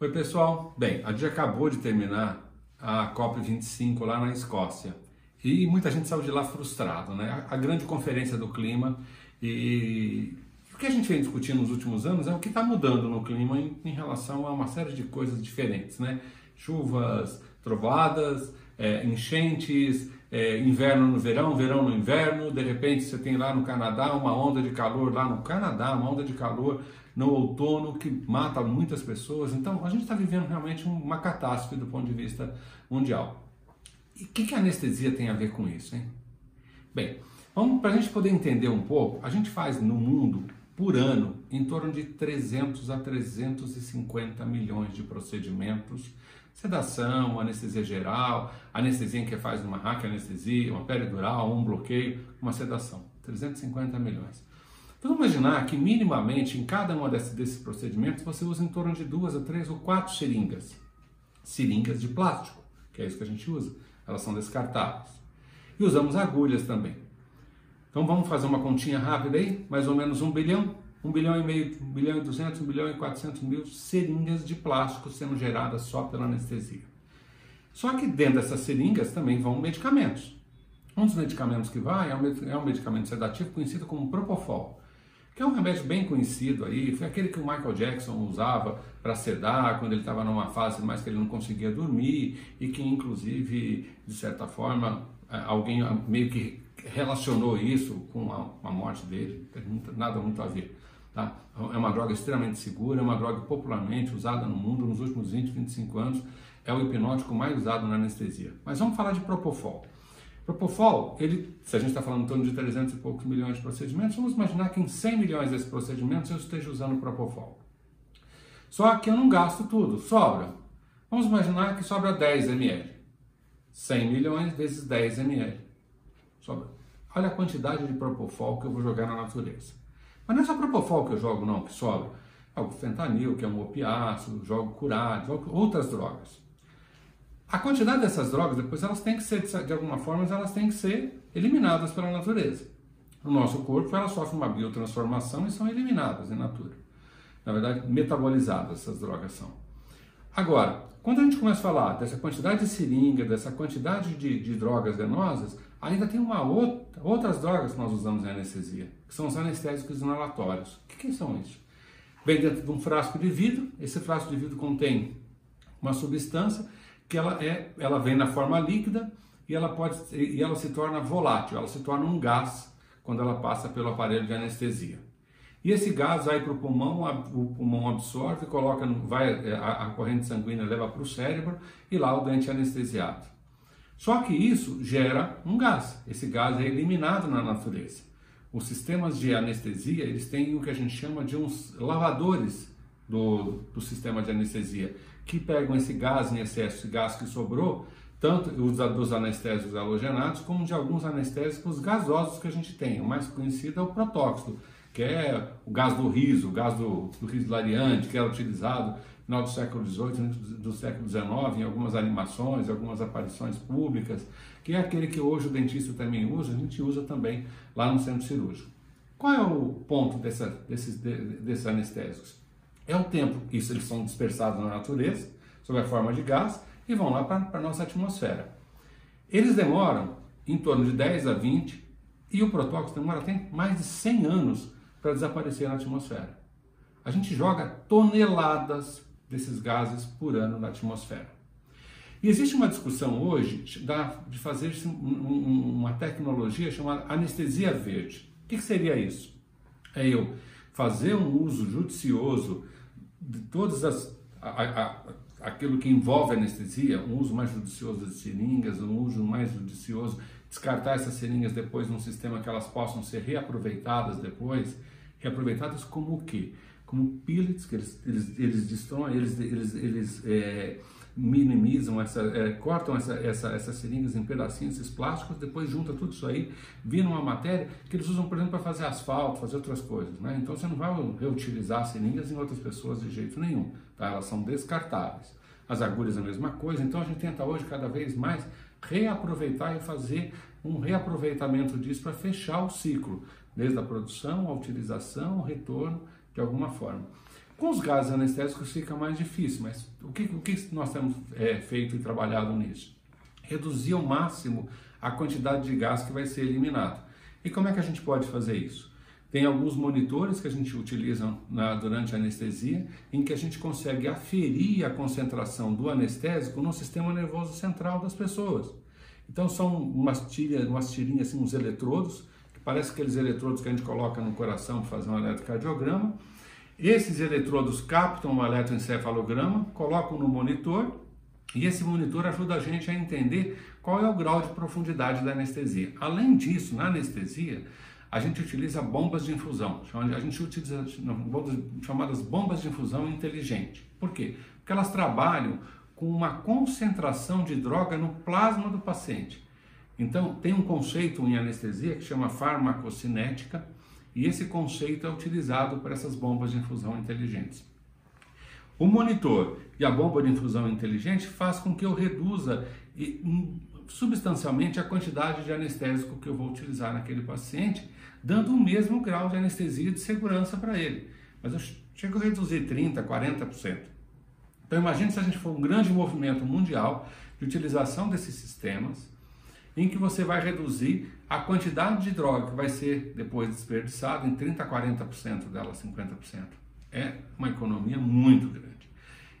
Oi, pessoal. Bem, a gente acabou de terminar a COP25 lá na Escócia e muita gente saiu de lá frustrado, né? A grande conferência do clima e o que a gente vem discutindo nos últimos anos é o que está mudando no clima em, em, relação a uma série de coisas diferentes, né? Chuvas, trovoadas, é, enchentes, é, inverno no verão, verão no inverno, de repente você tem lá no Canadá uma onda de calor, lá no Canadá, uma onda de calor no outono que mata muitas pessoas. Então a gente está vivendo realmente uma catástrofe do ponto de vista mundial. E o que, que a anestesia tem a ver com isso? Hein? Bem, para a gente poder entender um pouco, a gente faz no mundo, por ano, em torno de 300 a 350 milhões de procedimentos sedação, anestesia geral, anestesia que faz uma hack anestesia, uma peridural, um bloqueio, uma sedação. 350 milhões. Então vamos imaginar que minimamente em cada um desses, desses procedimentos você usa em torno de duas a três ou quatro seringas. Seringas de plástico, que é isso que a gente usa. Elas são descartáveis. E usamos agulhas também. Então vamos fazer uma continha rápida aí, mais ou menos um bilhão 1 bilhão e meio, 1 bilhão e 200, 1 bilhão e 400 mil seringas de plástico sendo geradas só pela anestesia. Só que dentro dessas seringas também vão medicamentos. Um dos medicamentos que vai é um, é um medicamento sedativo conhecido como Propofol, que é um remédio bem conhecido aí, foi aquele que o Michael Jackson usava para sedar quando ele estava numa fase mais que ele não conseguia dormir e que inclusive, de certa forma, é, alguém meio que relacionou isso com a, morte dele, nada muito a ver. Tá? É uma droga extremamente segura, é uma droga popularmente usada no mundo nos últimos 20, 25 anos, é o hipnótico mais usado na anestesia. Mas vamos falar de Propofol. Propofol, ele, se a gente está falando em torno de 300 e poucos milhões de procedimentos, vamos imaginar que em 100 milhões desses procedimentos eu esteja usando Propofol. Só que eu não gasto tudo, sobra. Vamos imaginar que sobra 10 ml. 100 milhões vezes 10 ml. Sobra. Olha a quantidade de Propofol que eu vou jogar na natureza. Mas não é só propofol que eu jogo, não, que sobra. Jogo fentanil, que é um opiáceo, jogo curado, jogo outras drogas. A quantidade dessas drogas, depois, elas têm que ser, de alguma forma, elas têm que ser eliminadas pela natureza. No nosso corpo, elas sofrem uma biotransformação e são eliminadas em natura. Na verdade, metabolizadas essas drogas são. Agora, quando a gente começa a falar dessa quantidade de seringa, dessa quantidade de, de drogas venosas, ainda tem uma outra, outras drogas que nós usamos em anestesia, que são os anestésicos inalatórios. O que, que são isso? Vem dentro de um frasco de vidro, esse frasco de vidro contém uma substância que ela, é, ela vem na forma líquida e ela, pode, e ela se torna volátil, ela se torna um gás quando ela passa pelo aparelho de anestesia. E esse gás vai para o pulmão, o pulmão absorve, coloca, vai, a, a corrente sanguínea leva para o cérebro e lá o dente é anestesiado. Só que isso gera um gás. Esse gás é eliminado na natureza. Os sistemas de anestesia, eles têm o que a gente chama de uns lavadores do, do sistema de anestesia, que pegam esse gás em excesso, esse gás que sobrou, tanto os dos anestésicos halogenados, como de alguns anestésicos gasosos que a gente tem. O mais conhecido é o protóxido, que é o gás do riso, o gás do, do riso lariante, que era utilizado no final do século XVIII, do século XIX, em algumas animações, algumas aparições públicas, que é aquele que hoje o dentista também usa, a gente usa também lá no centro cirúrgico. Qual é o ponto dessa, desses, desses anestésicos? É o tempo, isso eles são dispersados na natureza, sob a forma de gás, e vão lá para a nossa atmosfera. Eles demoram em torno de 10 a 20, e o protóxido demora até mais de 100 anos para desaparecer na atmosfera. A gente joga toneladas desses gases por ano na atmosfera. E existe uma discussão hoje de fazer uma tecnologia chamada anestesia verde. O que seria isso? É eu fazer um uso judicioso de todas as a, a, aquilo que envolve anestesia, um uso mais judicioso das seringas, um uso mais judicioso descartar essas seringas depois num sistema que elas possam ser reaproveitadas depois reaproveitadas como o quê? Como pellets, que eles, eles, eles destroem, eles, eles, eles é, minimizam, essa, é, cortam essa, essa, essas seringas em pedacinhos, esses plásticos, depois junta tudo isso aí, vira uma matéria que eles usam, por exemplo, para fazer asfalto, fazer outras coisas. Né? Então você não vai reutilizar seringas em outras pessoas de jeito nenhum, tá? elas são descartáveis. As agulhas a mesma coisa, então a gente tenta hoje cada vez mais reaproveitar e fazer um reaproveitamento disso para fechar o ciclo desde a produção, a utilização, o retorno, de alguma forma. Com os gases anestésicos fica mais difícil, mas o que, o que nós temos é, feito e trabalhado nisso? Reduzir ao máximo a quantidade de gás que vai ser eliminado. E como é que a gente pode fazer isso? Tem alguns monitores que a gente utiliza na, durante a anestesia, em que a gente consegue aferir a concentração do anestésico no sistema nervoso central das pessoas. Então são umas umas tirinhas, assim, uns eletrodos, que parece aqueles eletrodos que a gente coloca no coração para fazer um eletrocardiograma, esses eletrodos captam o eletroencefalograma, colocam no monitor e esse monitor ajuda a gente a entender qual é o grau de profundidade da anestesia. Além disso, na anestesia, a gente utiliza bombas de infusão. A gente utiliza chamadas bombas de infusão inteligente. Por quê? Porque elas trabalham com uma concentração de droga no plasma do paciente. Então, tem um conceito em anestesia que chama farmacocinética, e esse conceito é utilizado para essas bombas de infusão inteligentes. O monitor e a bomba de infusão inteligente faz com que eu reduza substancialmente a quantidade de anestésico que eu vou utilizar naquele paciente, dando o mesmo grau de anestesia de segurança para ele. Mas eu chego a reduzir 30%, 40%. Então imagine se a gente for um grande movimento mundial de utilização desses sistemas, em que você vai reduzir a quantidade de droga que vai ser depois desperdiçada em 30% a 40% dela, 50%. É uma economia muito grande.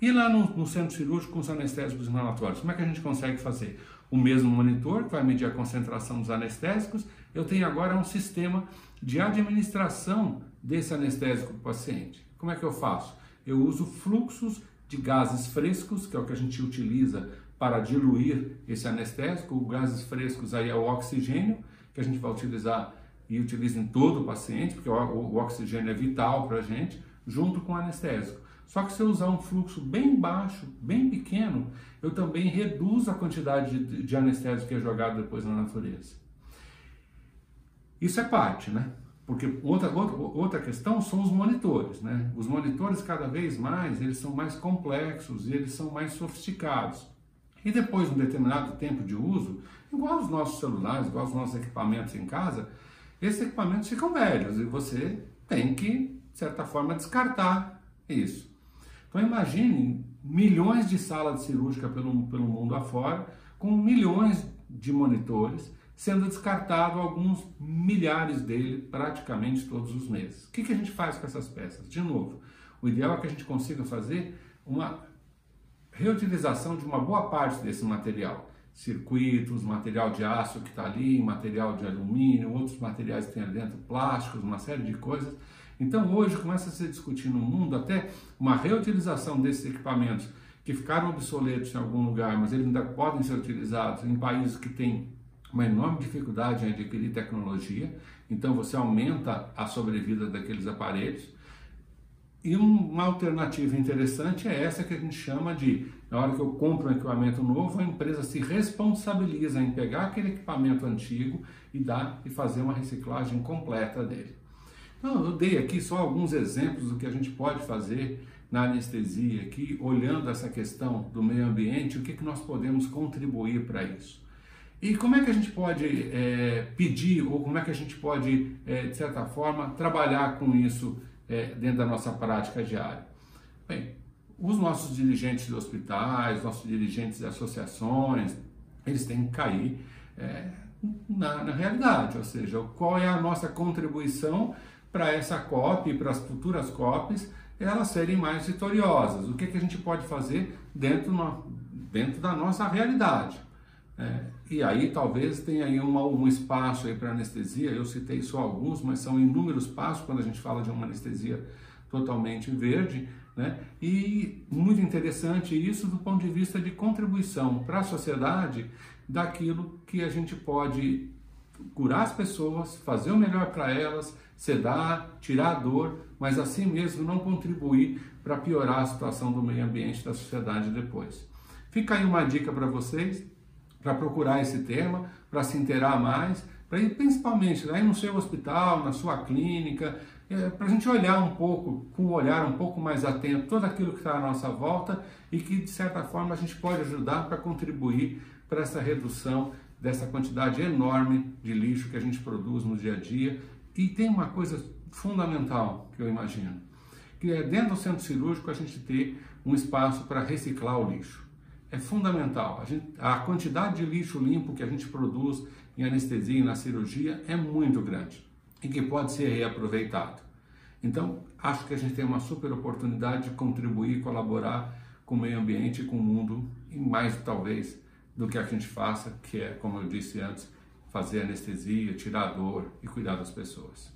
E lá no, no, centro cirúrgico com os anestésicos inalatórios, como é que a gente consegue fazer? O mesmo monitor que vai medir a concentração dos anestésicos, eu tenho agora um sistema de administração desse anestésico para o paciente. Como é que eu faço? Eu uso fluxos de gases frescos, que é o que a gente utiliza para diluir esse anestésico. Gases frescos aí é o oxigênio, que a gente vai utilizar e utiliza em todo o paciente, porque o, oxigênio é vital para a gente, junto com o anestésico. Só que se eu usar um fluxo bem baixo, bem pequeno, eu também reduzo a quantidade de, de anestésico que é jogado depois na natureza. Isso é parte, né? Porque outra, outra, outra questão são os monitores, né? Os monitores cada vez mais, eles são mais complexos e eles são mais sofisticados. E depois de um determinado tempo de uso, igual os nossos celulares, igual os nossos equipamentos em casa, esses equipamentos ficam velhos e você tem que, de certa forma, descartar isso. Então imagine milhões de salas cirúrgicas pelo, pelo mundo afora, com milhões de monitores, sendo descartado alguns milhares dele praticamente todos os meses. O que, que a gente faz com essas peças? De novo, o ideal é que a gente consiga fazer uma reutilização de uma boa parte desse material. Circuitos, material de aço que está ali, material de alumínio, outros materiais que tem ali dentro, plásticos, uma série de coisas. Então hoje começa a se discutir no mundo até uma reutilização desses equipamentos que ficaram obsoletos em algum lugar, mas eles ainda podem ser utilizados em países que têm uma enorme dificuldade em adquirir tecnologia. Então você aumenta a sobrevida daqueles aparelhos. E uma alternativa interessante é essa que a gente chama de, na hora que eu compro um equipamento novo, a empresa se responsabiliza em pegar aquele equipamento antigo e dar e fazer uma reciclagem completa dele. Então, eu dei aqui só alguns exemplos do que a gente pode fazer na anestesia, aqui olhando essa questão do meio ambiente, o que, que nós podemos contribuir para isso. E como é que a gente pode é, pedir, ou como é que a gente pode, é, de certa forma, trabalhar com isso é, dentro da nossa prática diária? Bem, os nossos dirigentes de hospitais, nossos dirigentes de associações, eles têm que cair é, na, na, realidade, ou seja, qual é a nossa contribuição para essa COP e para as futuras COPs elas serem mais vitoriosas. O que, que a gente pode fazer dentro, dentro da nossa realidade? É, e aí talvez tenha aí uma, um espaço aí para anestesia, eu citei só alguns, mas são inúmeros passos quando a gente fala de uma anestesia totalmente verde, né? E muito interessante isso do ponto de vista de contribuição para a sociedade daquilo que a gente pode curar as pessoas, fazer o melhor para elas, sedar, tirar a dor, mas assim mesmo não contribuir para piorar a situação do meio ambiente da sociedade depois. Fica aí uma dica para vocês para procurar esse tema, para se inteirar mais, para ir principalmente aí no seu hospital, na sua clínica, é, para a gente olhar um pouco, com um olhar um pouco mais atento, todo aquilo que está à nossa volta e que, de certa forma, a gente pode ajudar para contribuir para essa redução dessa quantidade enorme de lixo que a gente produz no dia a dia. E tem uma coisa fundamental que eu imagino, que é dentro do centro cirúrgico a gente ter um espaço para reciclar o lixo. É fundamental. A, gente, a quantidade de lixo limpo que a gente produz em anestesia e na cirurgia é muito grande e que pode ser reaproveitado. Então, acho que a gente tem uma super oportunidade de contribuir, colaborar com o meio ambiente e com o mundo, e mais talvez do que a gente faça, que é, como eu disse antes, fazer anestesia, tirar dor e cuidar das pessoas.